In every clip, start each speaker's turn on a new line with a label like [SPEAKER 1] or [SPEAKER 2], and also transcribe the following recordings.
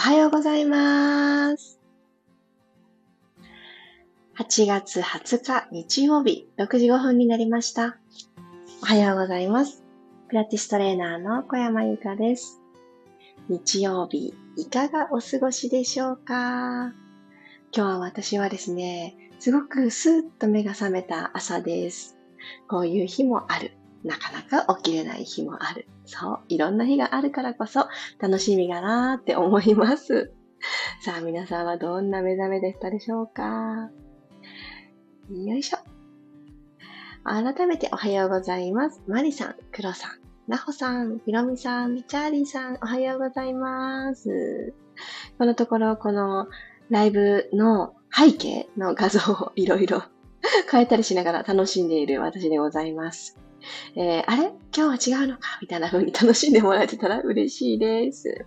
[SPEAKER 1] おはようございます。8月20日日曜日6時5分になりました。おはようございます。ピラティストレーナーの小山由かです。日曜日、いかがお過ごしでしょうか？今日は私はですね、すごくスーッと目が覚めた朝です。こういう日もある。なかなか起きれない日もある。そう、いろんな日があるからこそ楽しみがなーって思います。さあ皆さんはどんな目覚めでしたでしょうか？よいしょ。改めておはようございます。マリさん、クロさん、ナホさん、ヒロミさん、チャーリーさん、おはようございます。このところ、このライブの背景の画像をいろいろ 変えたりしながら楽しんでいる私でございます。えー、あれ？今日は違うのか？みたいな風に楽しんでもらえてたら嬉しいです。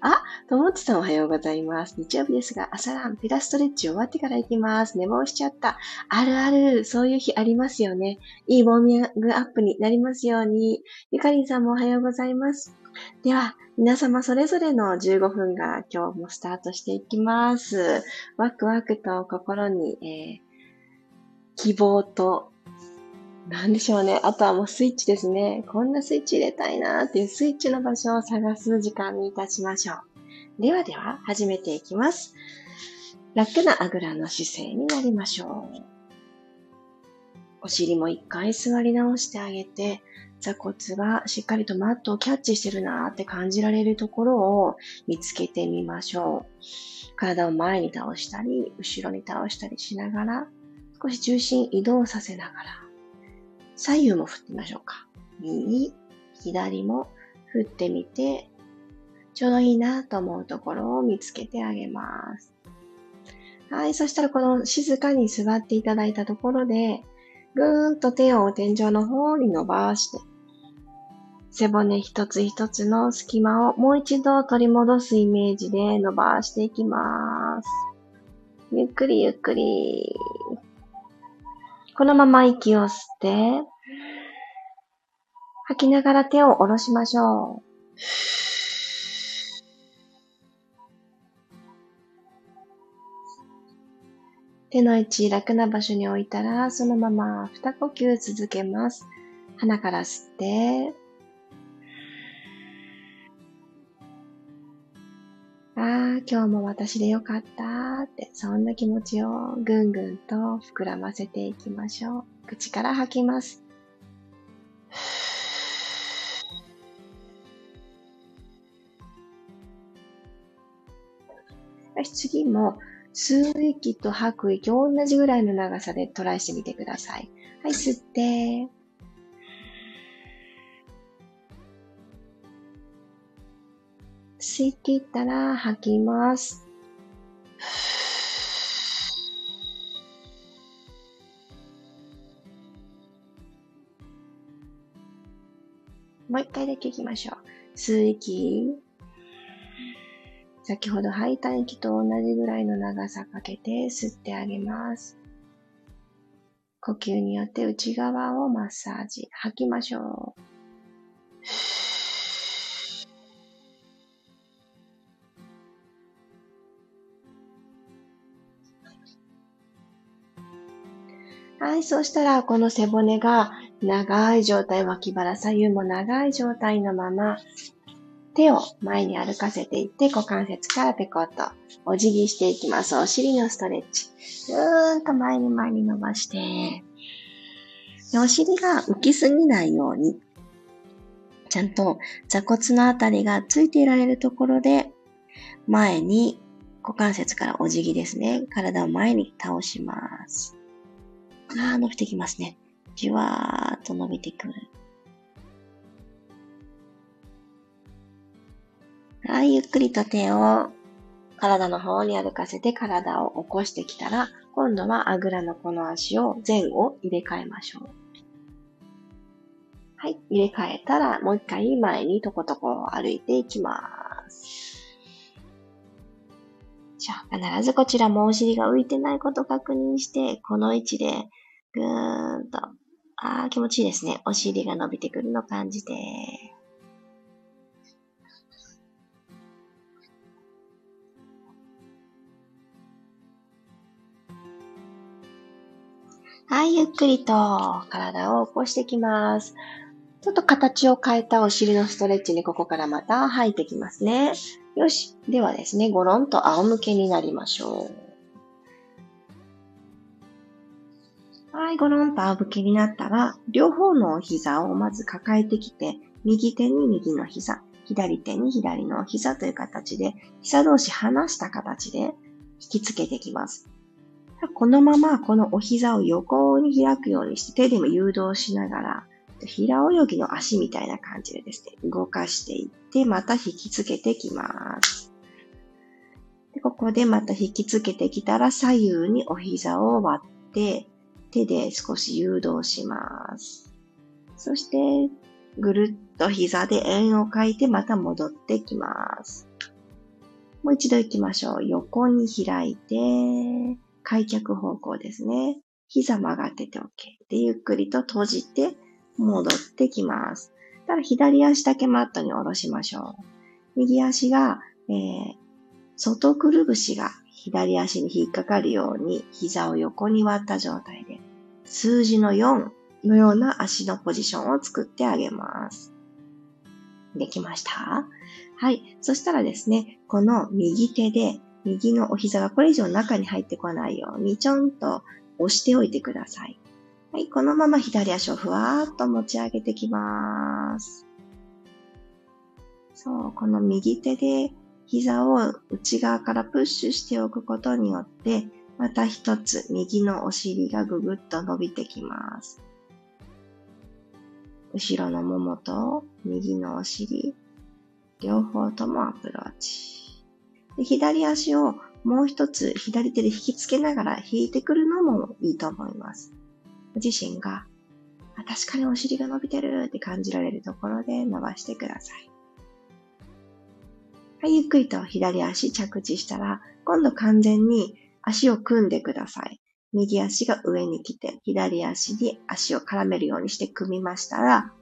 [SPEAKER 1] あ、ともっちさんおはようございます。日曜日ですが、朝ラン、ピラストレッチ終わってから行きます。寝坊しちゃった。あるある、そういう日ありますよね。いいウォーミングアップになりますように。ゆかりんさんもおはようございます。では、皆様それぞれの15分が今日もスタートしていきます。ワクワクと心に、えー、希望となんでしょうね。あとはもうスイッチですね。こんなスイッチ入れたいなーっていうスイッチの場所を探す時間にいたしましょう。ではでは、始めていきます。楽なあぐらの姿勢になりましょう。お尻も一回座り直してあげて、座骨がしっかりとマットをキャッチしてるなーって感じられるところを見つけてみましょう。体を前に倒したり、後ろに倒したりしながら、少し重心移動させながら、左右も振ってみましょうか。右、左も振ってみて、ちょうどいいなと思うところを見つけてあげます。はい。そしたらこの静かに座っていただいたところで、ぐーんと手を天井の方に伸ばして、背骨一つ一つの隙間をもう一度取り戻すイメージで伸ばしていきます。ゆっくりゆっくり。このまま息を吸って、吐きながら手を下ろしましょう。手の位置楽な場所に置いたら、そのまま二呼吸続けます。鼻から吸って、ああ、今日も私でよかったって、そんな気持ちをぐんぐんと膨らませていきましょう。口から吐きます。次も、吸う息と吐く息、同じぐらいの長さでトライしてみてください。はい、吸って、吸い切ったら吐きます。もう一回だけ行きましょう。吸う息。先ほど吐いた息と同じぐらいの長さかけて吸ってあげます。呼吸によって内側をマッサージ。吐きましょう。はい、そうしたら、この背骨が長い状態、脇腹左右も長い状態のまま、手を前に歩かせていって、股関節からペコッとお辞儀していきます。お尻のストレッチ。ぐーんと前に前に伸ばして、お尻が浮きすぎないように、ちゃんと座骨のあたりがついていられるところで、前に股関節からお辞儀ですね。体を前に倒します。ああ、伸びてきますね。じわーっと伸びてくる。はい、ゆっくりと手を体の方に歩かせて体を起こしてきたら、今度はあぐらのこの足を前後入れ替えましょう。はい、入れ替えたらもう一回前にとことこ歩いていきます。じゃあ、必ずこちらもお尻が浮いてないこと確認して、この位置でぐーんと。あー、気持ちいいですね。お尻が伸びてくるのを感じて。はい、ゆっくりと体を起こしていきます。ちょっと形を変えたお尻のストレッチにここからまた吐いてきますね。よし。ではですね、ごろんと仰向けになりましょう。はい、ゴロンと仰向けになったら、両方のお膝をまず抱えてきて、右手に右の膝、左手に左の膝という形で、膝同士離した形で引きつけていきます。このままこのお膝を横に開くようにして手でも誘導しながら平泳ぎの足みたいな感じでですね、動かしていって、また引きつけてきます。でここでまた引きつけてきたら左右にお膝を割って、手で少し誘導します。そして、ぐるっと膝で円を描いてまた戻ってきます。もう一度行きましょう。横に開いて、開脚方向ですね。膝曲がってて OK。で、ゆっくりと閉じて、戻ってきます。ただ左足だけマットに下ろしましょう。右足が、えー、外くるぶしが左足に引っかかるように膝を横に割った状態で数字の4のような足のポジションを作ってあげます。できました？はい。そしたらですね、この右手で右のお膝がこれ以上中に入ってこないようにちょんと押しておいてください。はい、このまま左足をふわーっと持ち上げてきます。そう、この右手で膝を内側からプッシュしておくことによって、また一つ右のお尻がぐぐっと伸びてきます。後ろのももと右のお尻、両方ともアプローチ。で左足をもう一つ左手で引きつけながら引いてくるのもいいと思います。自身が、確かにお尻が伸びてるって感じられるところで伸ばしてください。はい、ゆっくりと左足着地したら、今度完全に足を組んでください。右足が上に来て、左足に足を絡めるようにして組みましたら、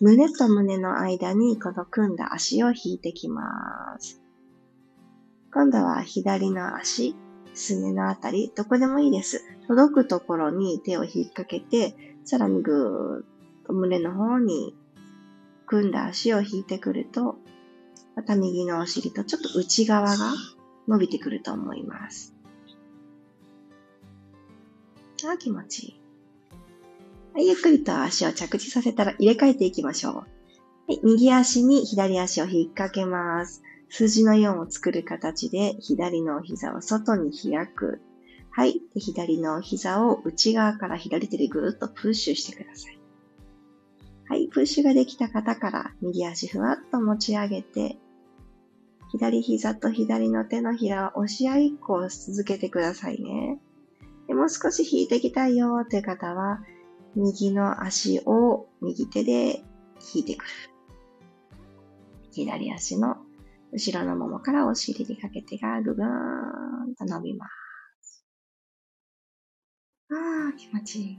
[SPEAKER 1] 胸と胸の間にこの組んだ足を引いてきます。今度は左の足、すねのあたり、どこでもいいです。届くところに手を引っ掛けて、さらにぐーっと胸の方に組んだ足を引いてくると、また右のお尻とちょっと内側が伸びてくると思います。あ、気持ちいい。はい、ゆっくりと足を着地させたら入れ替えていきましょう。はい、右足に左足を引っ掛けます。数字の4を作る形で左の膝を外に開く。はい。左の膝を内側から左手でぐーっとプッシュしてください。はい。プッシュができた方から右足ふわっと持ち上げて、左膝と左の手のひらは押し合いっこを続けてくださいね。でもう少し引いていきたいよって方は、右の足を右手で引いてくる。左足の後ろのももからお尻にかけてがぐぐーんと伸びます。ああ、気持ちいい。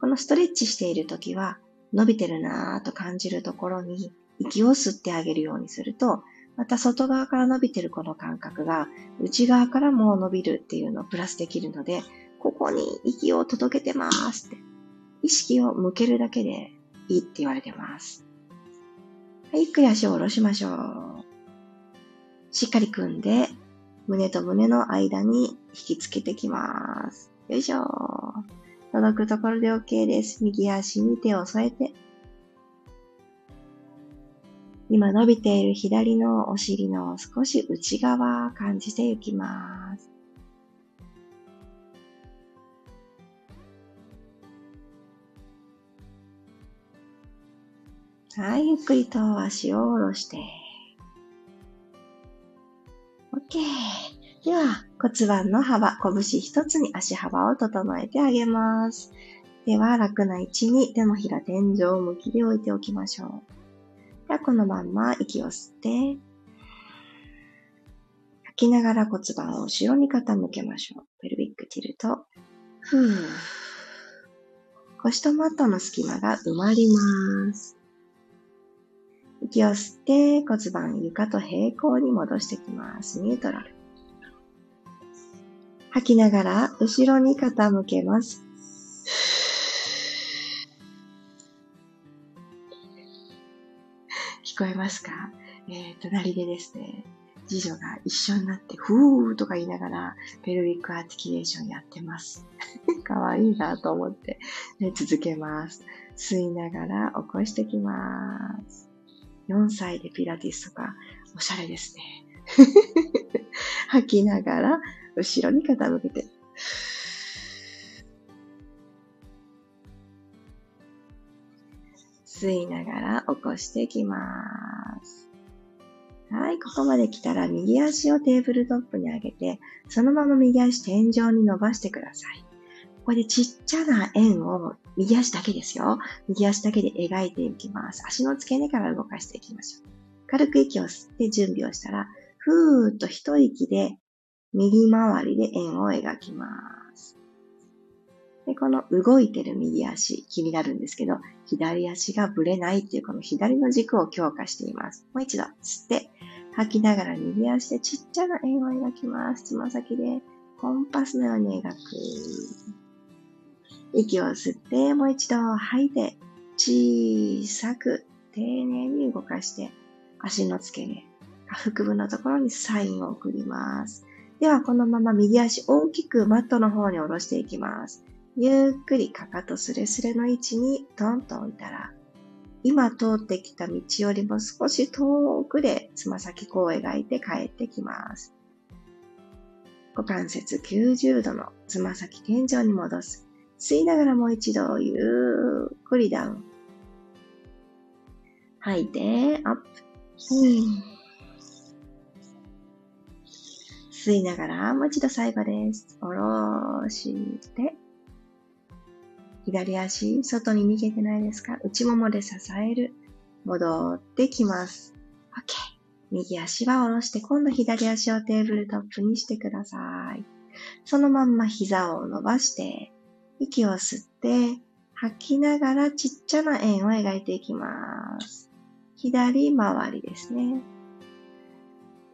[SPEAKER 1] このストレッチしているときは、伸びてるなぁと感じるところに息を吸ってあげるようにすると、また外側から伸びてるこの感覚が内側からも伸びるっていうのをプラスできるので、こに息を届けてますって意識を向けるだけでいいって言われてます。はい、ゆっくり足を下ろしましょう。しっかり組んで、胸と胸の間に引きつけてきます。よいしょ。届くところで OK です。右足に手を添えて。今伸びている左のお尻の少し内側感じていきます。はい、ゆっくりと足を下ろして。OK。では、骨盤の幅、拳一つに足幅を整えてあげます。では、楽な位置に手のひら天井を向きで置いておきましょう。では、このまんま息を吸って、吐きながら骨盤を後ろに傾けましょう。ペルビックティルト。ふー。腰とマットの隙間が埋まります。息を吸って骨盤床と平行に戻してきます。ニュートラル。吐きながら後ろに傾けます。聞こえますか、えー、隣でですね、次女が一緒になって、ふーとか言いながら、ペルビックアーティキュレーションやってます。かわいいなと思って、ね、続けます。吸いながら起こしてきます。4歳でピラティスとか、おしゃれですね。吐きながら、後ろに傾けて。吸いながら起こしていきます。はい、ここまで来たら右足をテーブルトップに上げて、そのまま右足天井に伸ばしてください。ここでちっちゃな円を右足だけですよ。右足だけで描いていきます。足の付け根から動かしていきましょう。軽く息を吸って準備をしたら、ふーっと一息で右回りで円を描きます。で、この動いてる右足、気になるんですけど、左足がぶれないっていうこの左の軸を強化しています。もう一度吸って、吐きながら右足でちっちゃな円を描きます。つま先でコンパスのように描く。息を吸って、もう一度吐いて、小さく丁寧に動かして、足の付け根、腹部のところにサインを送ります。では、このまま右足大きくマットの方に下ろしていきます。ゆっくりかかとすれすれの位置にトンと置いたら、今通ってきた道よりも少し遠くでつま先こう描いて帰ってきます。股関節90度のつま先天井に戻す。吸いながらもう一度ゆっくりダウン。吐いて、アップ。吸いながら、もう一度最後です。下ろして、左足、外に逃げてないですか？内ももで支える。戻ってきます。OK。右足は下ろして、今度左足をテーブルトップにしてください。そのまんま膝を伸ばして、息を吸って、吐きながらちっちゃな円を描いていきます。左回りですね。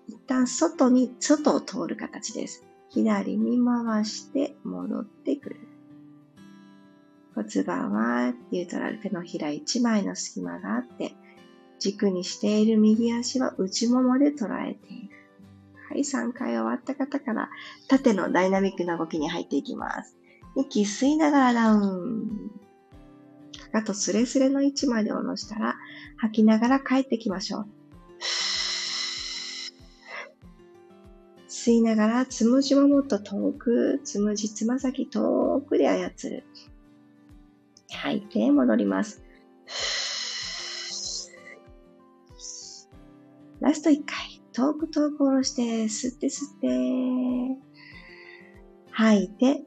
[SPEAKER 1] 一旦外に、外を通る形です。左に回して戻ってくる。骨盤はニュートラル手のひら1枚の隙間があって、軸にしている右足は内ももで捉えている。はい、3回終わった方から縦のダイナミックな動きに入っていきます。息吸いながらダウン。かかとスレスレの位置まで下ろしたら、吐きながら帰ってきましょう。吸いながら、つむじももっと遠く、つむじつま先遠くで操る。吐いて戻ります。ラスト1回。遠く遠く下ろして、吸って吸って、吐いて、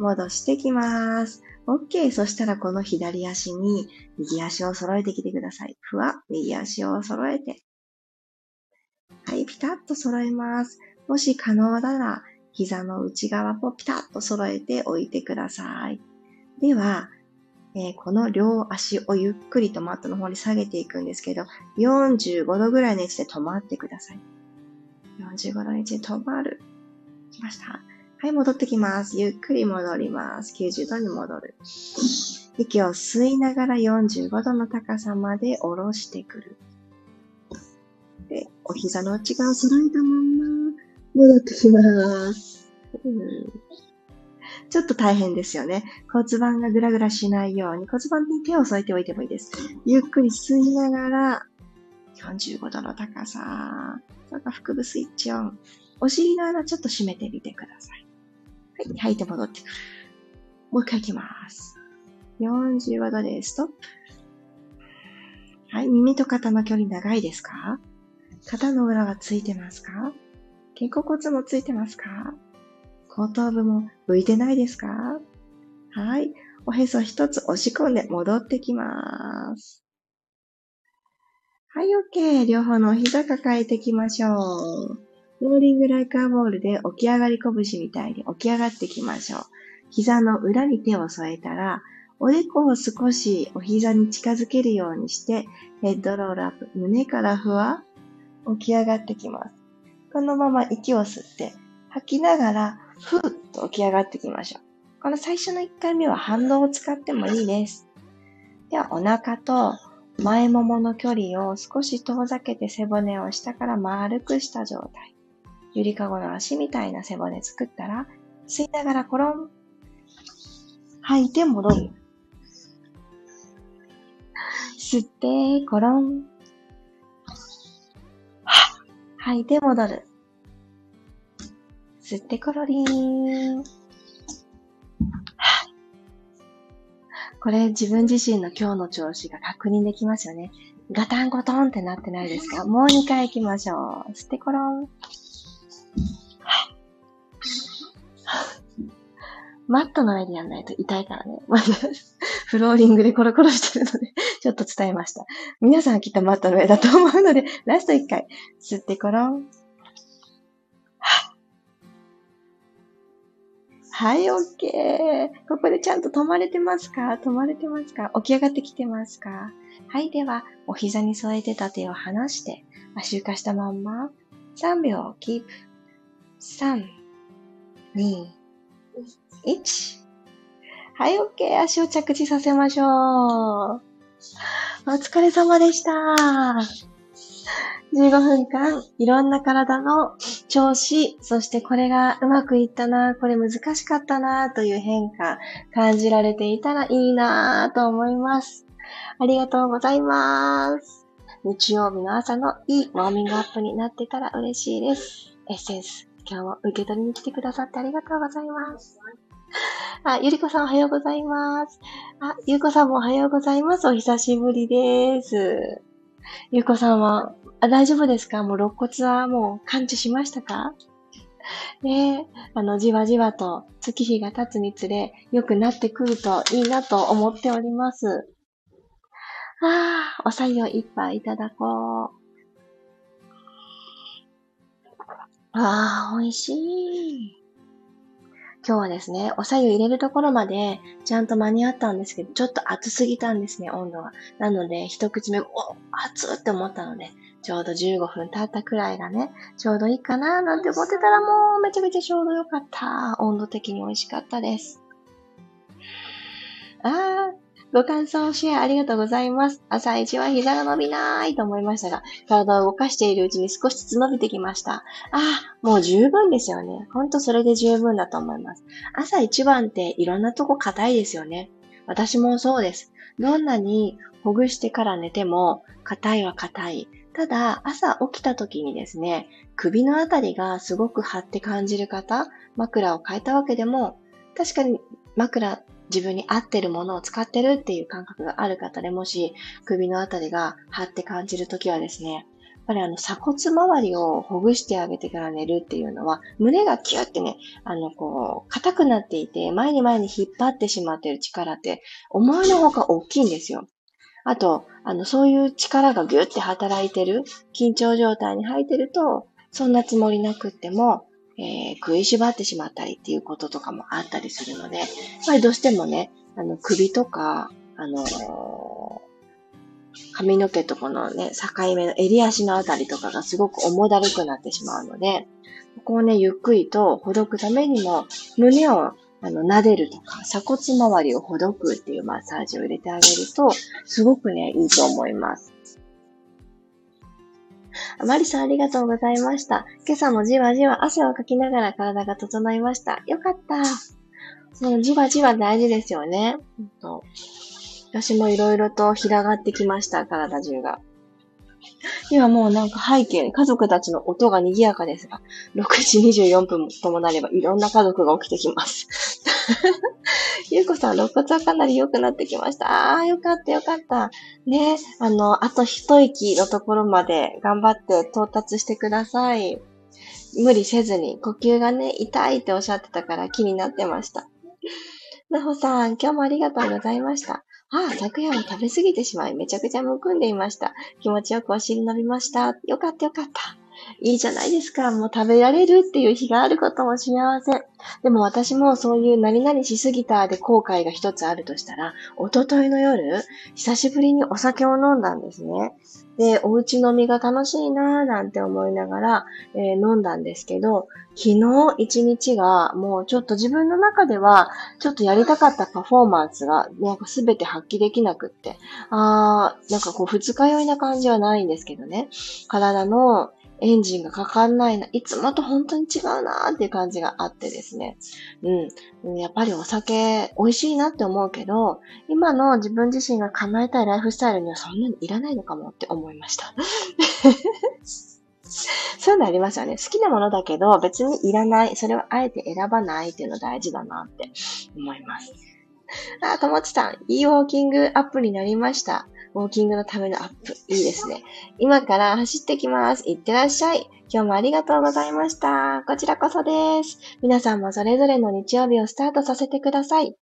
[SPEAKER 1] 戻してきます。OK。そしたらこの左足に右足を揃えてきてください。ふわ、右足を揃えて、はい、ピタッと揃えます。もし可能なら、膝の内側もピタッと揃えておいてください。では、えー、この両足をゆっくりとマットの方に下げていくんですけど、45度ぐらいの位置で止まってください。45度の位置で止まる。来ました。はい、戻ってきます。ゆっくり戻ります。90度に戻る。息を吸いながら45度の高さまで下ろしてくる。で、お膝の内側を揃えたまんま、戻ってきます。うん、ちょっと大変ですよね。骨盤がぐらぐらしないように骨盤に手を添えておいてもいいです。ゆっくり吸いながら、45度の高さ、それか腹部スイッチオン。お尻の穴ちょっと締めてみてください。はい、吐いて戻ってくる。もう一回いきます。45度でストップ。はい、耳と肩の距離長いですか？肩の裏はついてますか？肩甲骨もついてますか？後頭部も浮いてないですか？はい。おへそ一つ押し込んで戻ってきます。はい、OK。両方のお膝抱えていきましょう。ローリングライカーボールで起き上がり拳みたいに起き上がっていきましょう。膝の裏に手を添えたら、おでこを少しお膝に近づけるようにして、ヘッドロールアップ、胸からふわ起き上がってきます。このまま息を吸って、吐きながら、ふーっと起き上がってきましょう。この最初の1回目は反動を使ってもいいです。では、お腹と前ももの距離を少し遠ざけて背骨を下から丸くした状態。ゆりかごの足みたいな背骨作ったら、吸いながらコロン。吐いて戻る。吸って、コロン。吐いて戻る。吸ってコロリン。これ自分自身の今日の調子が確認できますよね。ガタンゴトンってなってないですか？もう2回行きましょう。吸ってコロン。マットの上でやんないと痛いからね。フローリングでコロコロしてるので、ちょっと伝えました。皆さんきっとマットの上だと思うので、ラスト1回。吸ってコロン。はい、オッケー。ここでちゃんと止まれてますか？止まれてますか？起き上がってきてますか？はい、では、お膝に添えてた手を離して、足床したまんま、3秒キープ。3、2、1。はい、OK。足を着地させましょう。お疲れ様でした。15分間、いろんな体の調子、そしてこれがうまくいったな、これ難しかったな、という変化、感じられていたらいいなと思います。ありがとうございます。日曜日の朝のいいウォーミングアップになってたら嬉しいです。エッセンス、今日も受け取りに来てくださってありがとうございます。あ、ゆりこさんおはようございます。あ、ゆうこさんもおはようございます。お久しぶりです。ゆうこさんは、あ大丈夫ですか？もう肋骨はもう感知しましたか？ねあの、じわじわと月日が経つにつれ良くなってくるといいなと思っております。ああ、おさゆを一杯いただこう。ああ、美味しい。今日はですね、お茶湯入れるところまでちゃんと間に合ったんですけど、ちょっと熱すぎたんですね、温度が。なので、一口目、お熱って思ったので、ちょうど15分経ったくらいがね、ちょうどいいかななんて思ってたらもうめちゃめちゃちょうどよかった。温度的に美味しかったです。あー、ご感想、シェアありがとうございます。朝一は膝が伸びないと思いましたが、体を動かしているうちに少しずつ伸びてきました。ああ、もう十分ですよね。ほんとそれで十分だと思います。朝一番っていろんなとこ硬いですよね。私もそうです。どんなにほぐしてから寝ても、硬いは硬い。ただ、朝起きた時にですね、首のあたりがすごく張って感じる方、枕を変えたわけでも、確かに枕自分に合ってるものを使ってるっていう感覚がある方でもし、首のあたりが張って感じるときはですね、やっぱりあの鎖骨周りをほぐしてあげてから寝るっていうのは、胸がキュってね、あのこう、硬くなっていて、前に前に引っ張ってしまってる力って、思いのほか大きいんですよ。あと、あの、そういう力がギュって働いてる、緊張状態に入ってると、そんなつもりなくっても、えー、食いしばってしまったりっていうこととかもあったりするので、やっぱりどうしてもね、あの、首とか、あのー、髪の毛とこのね、境目の襟足のあたりとかがすごく重だるくなってしまうので、ここをね、ゆっくりとほどくためにも、胸をあの、撫でるとか、鎖骨周りをほどくっていうマッサージを入れてあげると、すごくね、いいと思います。マリさんありがとうございました。今朝もじわじわ汗をかきながら体が整いました。よかった。そのじわじわ大事ですよね。私もいろいろと広がってきました、体中が。今もうなんか背景、家族たちの音が賑やかですが、6時24分ともなればいろんな家族が起きてきます。ゆうこさん、肋骨はかなり良くなってきました。ああ、よかったよかった。ね、あの、あと一息のところまで頑張って到達してください。無理せずに、呼吸がね、痛いっておっしゃってたから気になってました。なほさん、今日もありがとうございました。ああ、昨夜も食べ過ぎてしまい、めちゃくちゃむくんでいました。気持ちよくお尻伸びました。よかったよかった。いいじゃないですか。もう食べられるっていう日があることも幸せ。でも私もそういう何々しすぎたで後悔が一つあるとしたら、おとといの夜、久しぶりにお酒を飲んだんですね。で、お家飲みが楽しいなぁなんて思いながら、えー、飲んだんですけど、昨日一日がもうちょっと自分の中では、ちょっとやりたかったパフォーマンスが、なんかすべて発揮できなくって、あー、なんかこう二日酔いな感じはないんですけどね、体のエンジンがかかんないな、いつもと本当に違うなーっていう感じがあってですね。うん。やっぱりお酒美味しいなって思うけど、今の自分自身が叶えたいライフスタイルにはそんなにいらないのかもって思いました。そういうのありますよね。好きなものだけど別にいらない。それをあえて選ばないっていうの大事だなって思います。あ、ともちさん、いいウォーキングアップになりました。ウォーキングのためのアップ。いいですね。今から走ってきます。いってらっしゃい。今日もありがとうございました。こちらこそです。皆さんもそれぞれの日曜日をスタートさせてください。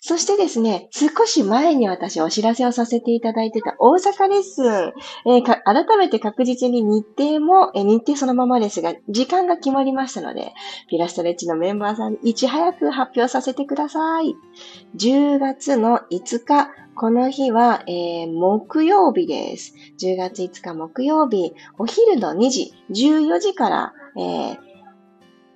[SPEAKER 1] そしてですね、少し前に私お知らせをさせていただいてた大阪レッスン、えー、改めて確実に日程も、えー、日程そのままですが、時間が決まりましたので、ピラストレッチのメンバーさんにいち早く発表させてください。10月の5日、この日は、えー、木曜日です。10月5日木曜日、お昼の2時、14時から、えー、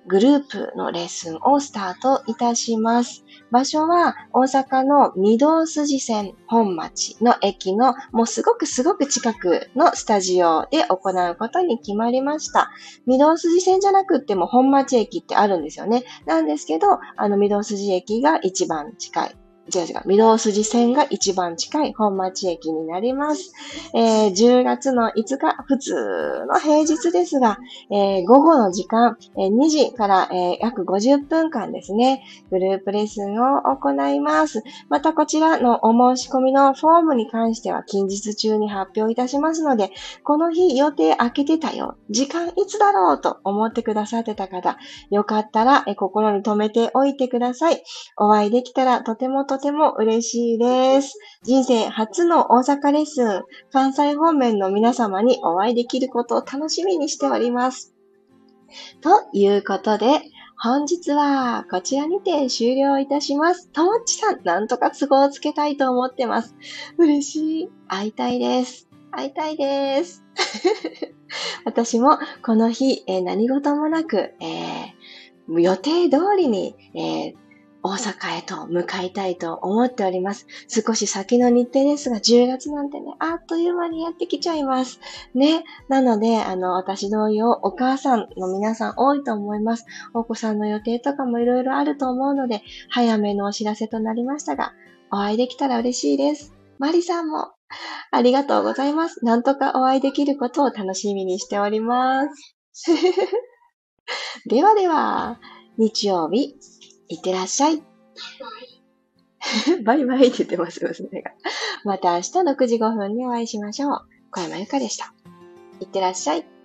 [SPEAKER 1] グループのレッスンをスタートいたします。場所は大阪の御堂筋線本町の駅のもうすごくすごく近くのスタジオで行うことに決まりました。御堂筋線じゃなくっても本町駅ってあるんですよね。なんですけど、あの御堂筋駅が一番近い違う違う、御堂筋線が一番近い本町駅になります。えー、10月の5日、普通の平日ですが、えー、午後の時間、えー、2時から、えー、約50分間ですね、グループレッスンを行います。またこちらのお申し込みのフォームに関しては近日中に発表いたしますので、この日予定空けてたよ、時間いつだろうと思ってくださってた方、よかったら、え心に留めておいてください。お会いできたらとてもとても嬉しいです。人生初の大阪レッスン、関西方面の皆様にお会いできることを楽しみにしております。ということで、本日はこちらにて終了いたします。ともっちさん、なんとか都合をつけたいと思ってます。嬉しい。会いたいです。会いたいです。私もこの日、えー、何事もなく、えー、予定通りに、えー、大阪へと向かいたいと思っております。少し先の日程ですが、10月なんてね、あっという間にやってきちゃいます。ね。なので、あの、私同様、お母さんの皆さん多いと思います。お子さんの予定とかもいろいろあると思うので、早めのお知らせとなりましたが、お会いできたら嬉しいです。マリさんも、ありがとうございます。なんとかお会いできることを楽しみにしております。ではでは、日曜日、いってらっしゃい。バイバイって言ってます、娘が。また明日6時5分にお会いしましょう。小山由かでした。いってらっしゃい。